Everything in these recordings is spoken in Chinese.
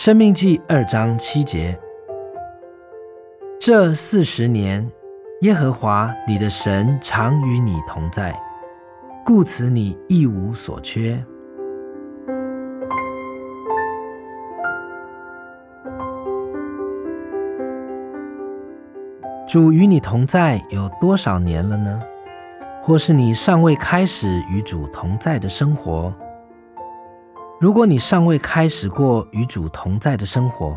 生命记二章七节，这四十年，耶和华你的神常与你同在，故此你一无所缺。主与你同在有多少年了呢？或是你尚未开始与主同在的生活？如果你尚未开始过与主同在的生活，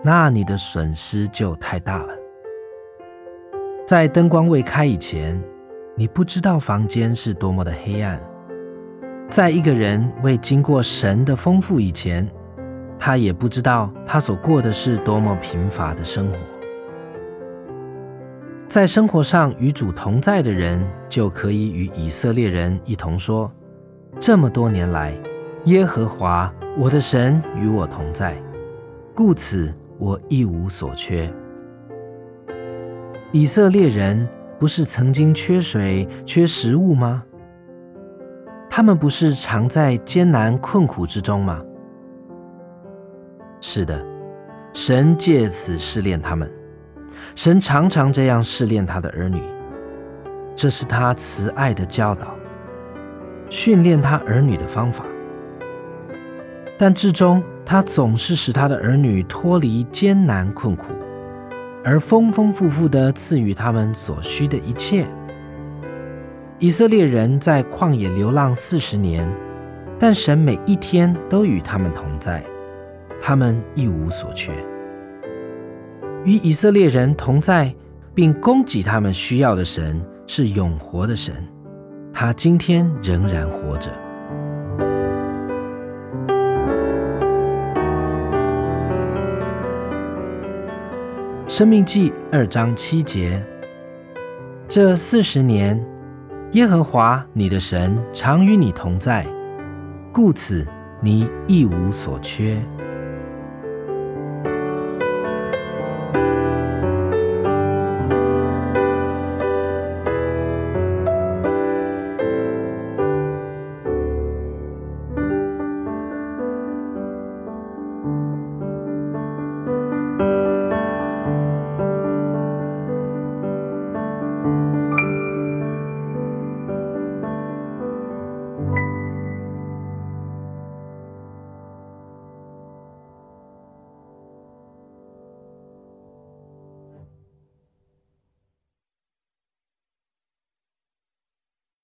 那你的损失就太大了。在灯光未开以前，你不知道房间是多么的黑暗；在一个人未经过神的丰富以前，他也不知道他所过的是多么贫乏的生活。在生活上与主同在的人，就可以与以色列人一同说：这么多年来。耶和华我的神与我同在，故此我一无所缺。以色列人不是曾经缺水、缺食物吗？他们不是常在艰难困苦之中吗？是的，神借此试炼他们。神常常这样试炼他的儿女，这是他慈爱的教导，训练他儿女的方法。但至终，他总是使他的儿女脱离艰难困苦，而丰丰富富的赐予他们所需的一切。以色列人在旷野流浪四十年，但神每一天都与他们同在，他们一无所缺。与以色列人同在，并供给他们需要的神是永活的神，他今天仍然活着。生命记二章七节，这四十年，耶和华你的神常与你同在，故此你一无所缺。